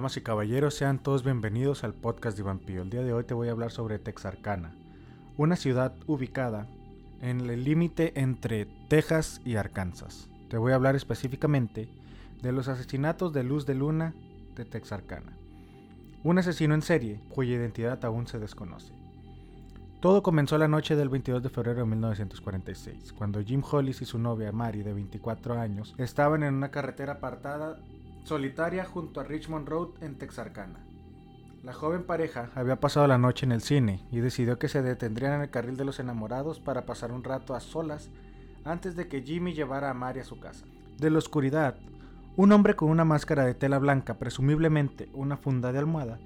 Damas y caballeros, sean todos bienvenidos al podcast de Vampiro. El día de hoy te voy a hablar sobre Texarkana, una ciudad ubicada en el límite entre Texas y Arkansas. Te voy a hablar específicamente de los asesinatos de Luz de Luna de Texarkana, un asesino en serie cuya identidad aún se desconoce. Todo comenzó la noche del 22 de febrero de 1946, cuando Jim Hollis y su novia Mary, de 24 años, estaban en una carretera apartada solitaria junto a Richmond Road en Texarkana. La joven pareja había pasado la noche en el cine y decidió que se detendrían en el carril de los enamorados para pasar un rato a solas antes de que Jimmy llevara a Mary a su casa. De la oscuridad, un hombre con una máscara de tela blanca, presumiblemente una funda de almohada,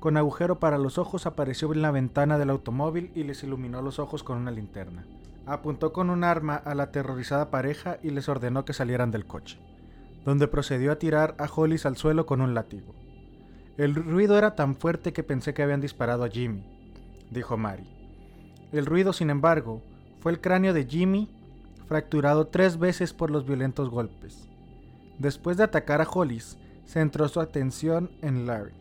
con agujero para los ojos apareció en la ventana del automóvil y les iluminó los ojos con una linterna. Apuntó con un arma a la aterrorizada pareja y les ordenó que salieran del coche, donde procedió a tirar a Hollis al suelo con un látigo. El ruido era tan fuerte que pensé que habían disparado a Jimmy, dijo Mary. El ruido, sin embargo, fue el cráneo de Jimmy fracturado tres veces por los violentos golpes. Después de atacar a Hollis, centró su atención en Larry.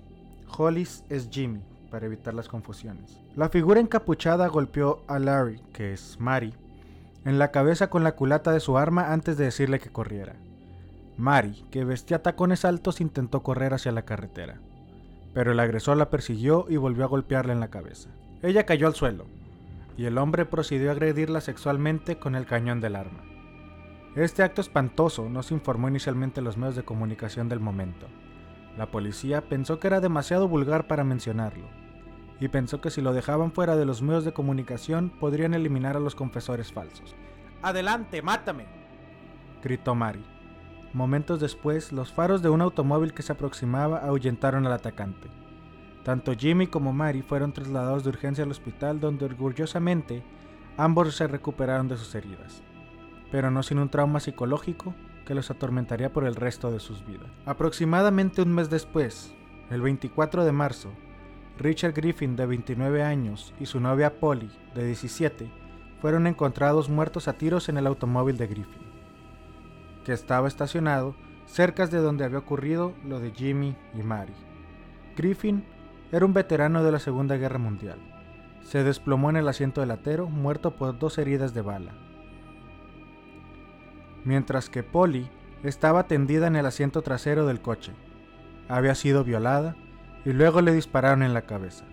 Hollis es Jimmy, para evitar las confusiones. La figura encapuchada golpeó a Larry, que es Mary, en la cabeza con la culata de su arma antes de decirle que corriera. Mary, que vestía tacones altos, intentó correr hacia la carretera, pero el agresor la persiguió y volvió a golpearla en la cabeza. Ella cayó al suelo, y el hombre procedió a agredirla sexualmente con el cañón del arma. Este acto espantoso no se informó inicialmente en los medios de comunicación del momento, la policía pensó que era demasiado vulgar para mencionarlo, y pensó que si lo dejaban fuera de los medios de comunicación podrían eliminar a los confesores falsos. ¡Adelante, mátame! gritó Mary. Momentos después, los faros de un automóvil que se aproximaba ahuyentaron al atacante. Tanto Jimmy como Mary fueron trasladados de urgencia al hospital donde orgullosamente ambos se recuperaron de sus heridas, pero no sin un trauma psicológico que los atormentaría por el resto de sus vidas. Aproximadamente un mes después, el 24 de marzo, Richard Griffin, de 29 años, y su novia Polly, de 17, fueron encontrados muertos a tiros en el automóvil de Griffin, que estaba estacionado cerca de donde había ocurrido lo de Jimmy y Mary. Griffin era un veterano de la Segunda Guerra Mundial. Se desplomó en el asiento delatero, muerto por dos heridas de bala mientras que Polly estaba tendida en el asiento trasero del coche. Había sido violada y luego le dispararon en la cabeza.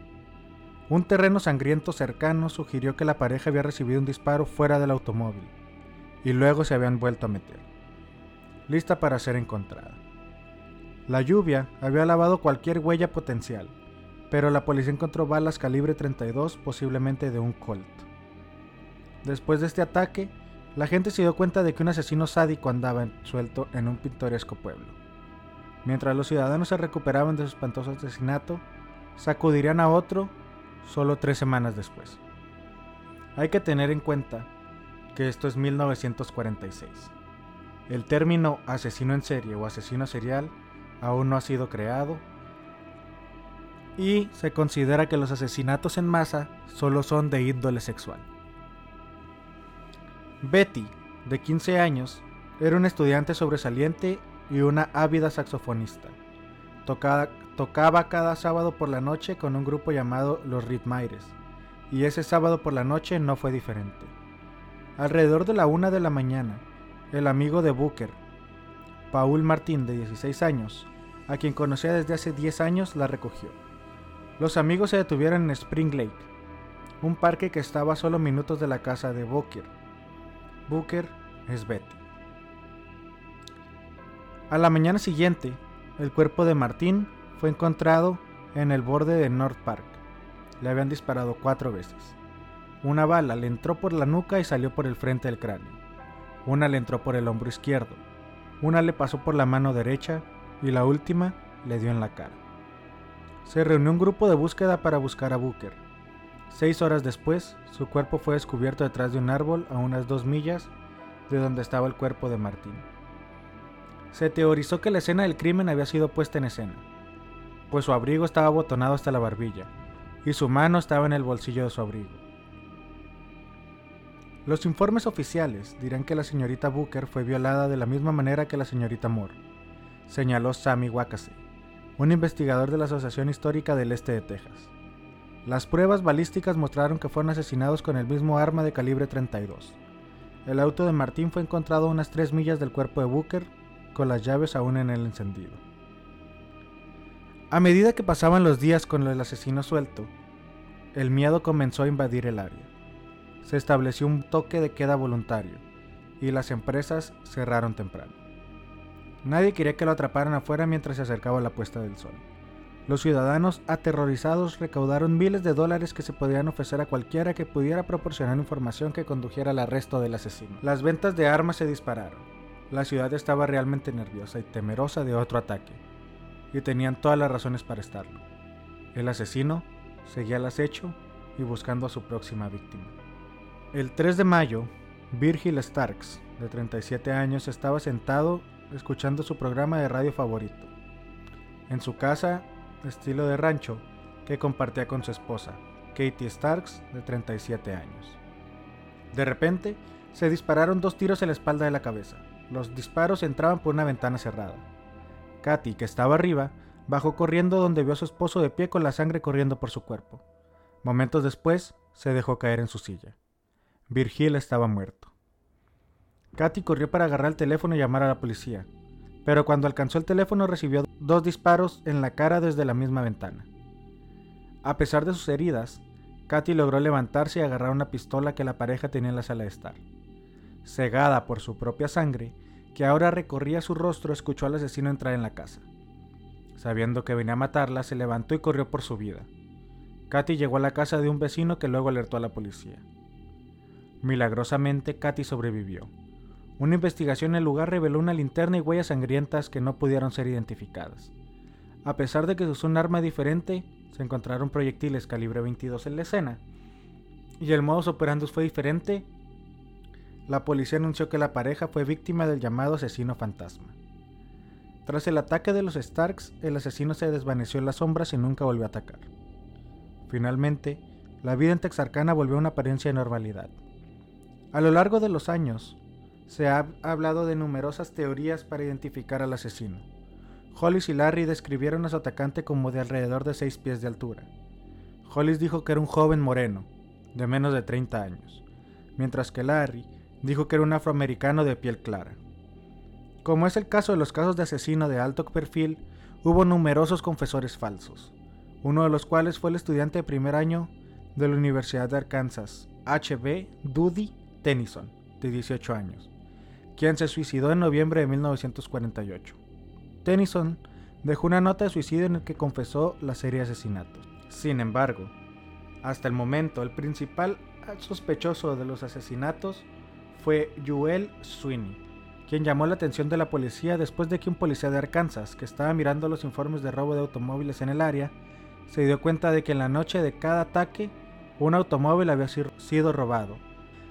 Un terreno sangriento cercano sugirió que la pareja había recibido un disparo fuera del automóvil y luego se habían vuelto a meter, lista para ser encontrada. La lluvia había lavado cualquier huella potencial, pero la policía encontró balas calibre 32 posiblemente de un Colt. Después de este ataque, la gente se dio cuenta de que un asesino sádico andaba suelto en un pintoresco pueblo. Mientras los ciudadanos se recuperaban de su espantoso asesinato, sacudirían a otro solo tres semanas después. Hay que tener en cuenta que esto es 1946. El término asesino en serie o asesino serial aún no ha sido creado y se considera que los asesinatos en masa solo son de índole sexual. Betty, de 15 años, era una estudiante sobresaliente y una ávida saxofonista. Tocaba, cada sábado por la noche con un grupo llamado Los Ritmaires, y ese sábado por la noche no fue diferente. Alrededor de la una de la mañana, el amigo de Booker, Paul Martín, de 16 años, a quien conocía desde hace 10 años, la recogió. Los amigos se detuvieron en Spring Lake, un parque que estaba a solo minutos de la casa de Booker Booker es Betty. A la mañana siguiente, el cuerpo de Martín fue encontrado en el borde de North Park. Le habían disparado cuatro veces. Una bala le entró por la nuca y salió por el frente del cráneo. Una le entró por el hombro izquierdo. Una le pasó por la mano derecha y la última le dio en la cara. Se reunió un grupo de búsqueda para buscar a Booker. Seis horas después, su cuerpo fue descubierto detrás de un árbol a unas dos millas de donde estaba el cuerpo de Martín. Se teorizó que la escena del crimen había sido puesta en escena, pues su abrigo estaba abotonado hasta la barbilla y su mano estaba en el bolsillo de su abrigo. Los informes oficiales dirán que la señorita Booker fue violada de la misma manera que la señorita Moore, señaló Sammy Wakase, un investigador de la Asociación Histórica del Este de Texas. Las pruebas balísticas mostraron que fueron asesinados con el mismo arma de calibre 32. El auto de Martín fue encontrado a unas 3 millas del cuerpo de Booker, con las llaves aún en el encendido. A medida que pasaban los días con el asesino suelto, el miedo comenzó a invadir el área. Se estableció un toque de queda voluntario y las empresas cerraron temprano. Nadie quería que lo atraparan afuera mientras se acercaba la puesta del sol. Los ciudadanos aterrorizados recaudaron miles de dólares que se podían ofrecer a cualquiera que pudiera proporcionar información que condujera al arresto del asesino. Las ventas de armas se dispararon. La ciudad estaba realmente nerviosa y temerosa de otro ataque, y tenían todas las razones para estarlo. El asesino seguía al acecho y buscando a su próxima víctima. El 3 de mayo, Virgil Starks, de 37 años, estaba sentado escuchando su programa de radio favorito. En su casa, estilo de rancho, que compartía con su esposa, Katie Starks, de 37 años. De repente, se dispararon dos tiros en la espalda de la cabeza. Los disparos entraban por una ventana cerrada. Katy, que estaba arriba, bajó corriendo donde vio a su esposo de pie con la sangre corriendo por su cuerpo. Momentos después, se dejó caer en su silla. Virgil estaba muerto. Katy corrió para agarrar el teléfono y llamar a la policía, pero cuando alcanzó el teléfono recibió dos disparos en la cara desde la misma ventana. A pesar de sus heridas, Katy logró levantarse y agarrar una pistola que la pareja tenía en la sala de estar. Cegada por su propia sangre, que ahora recorría su rostro, escuchó al asesino entrar en la casa. Sabiendo que venía a matarla, se levantó y corrió por su vida. Katy llegó a la casa de un vecino que luego alertó a la policía. Milagrosamente, Katy sobrevivió. Una investigación en el lugar reveló una linterna y huellas sangrientas que no pudieron ser identificadas. A pesar de que se usó un arma diferente, se encontraron proyectiles calibre 22 en la escena. Y el modus operandi fue diferente. La policía anunció que la pareja fue víctima del llamado asesino fantasma. Tras el ataque de los Starks, el asesino se desvaneció en las sombras y nunca volvió a atacar. Finalmente, la vida en Texarkana volvió a una apariencia de normalidad. A lo largo de los años, se ha hablado de numerosas teorías para identificar al asesino. Hollis y Larry describieron a su atacante como de alrededor de 6 pies de altura. Hollis dijo que era un joven moreno, de menos de 30 años, mientras que Larry dijo que era un afroamericano de piel clara. Como es el caso de los casos de asesino de alto perfil, hubo numerosos confesores falsos, uno de los cuales fue el estudiante de primer año de la Universidad de Arkansas, H.B. Doody Tennyson, de 18 años quien se suicidó en noviembre de 1948. Tennyson dejó una nota de suicidio en el que confesó la serie de asesinatos. Sin embargo, hasta el momento el principal sospechoso de los asesinatos fue Joel Sweeney, quien llamó la atención de la policía después de que un policía de Arkansas, que estaba mirando los informes de robo de automóviles en el área, se dio cuenta de que en la noche de cada ataque un automóvil había sido robado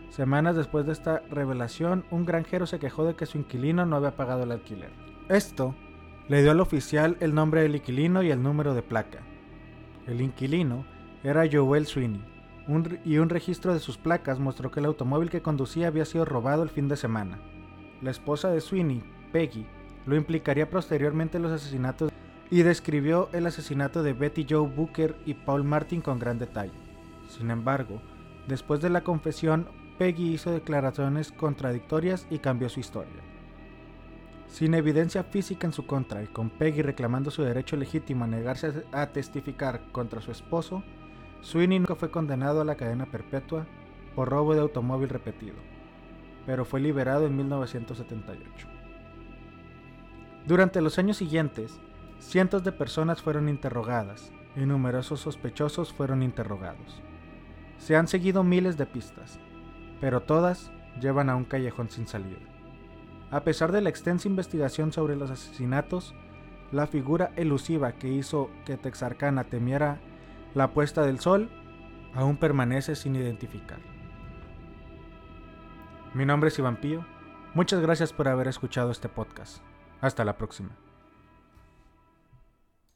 Semanas después de esta revelación, un granjero se quejó de que su inquilino no había pagado el alquiler. Esto le dio al oficial el nombre del inquilino y el número de placa. El inquilino era Joel Sweeney, y un registro de sus placas mostró que el automóvil que conducía había sido robado el fin de semana. La esposa de Sweeney, Peggy, lo implicaría posteriormente en los asesinatos y describió el asesinato de Betty Joe Booker y Paul Martin con gran detalle. Sin embargo, después de la confesión, Peggy hizo declaraciones contradictorias y cambió su historia. Sin evidencia física en su contra y con Peggy reclamando su derecho legítimo a negarse a testificar contra su esposo, Sweeney nunca fue condenado a la cadena perpetua por robo de automóvil repetido, pero fue liberado en 1978. Durante los años siguientes, cientos de personas fueron interrogadas y numerosos sospechosos fueron interrogados. Se han seguido miles de pistas, pero todas llevan a un callejón sin salida. A pesar de la extensa investigación sobre los asesinatos, la figura elusiva que hizo que Texarkana temiera la puesta del sol aún permanece sin identificar. Mi nombre es Iván Pío. Muchas gracias por haber escuchado este podcast. Hasta la próxima.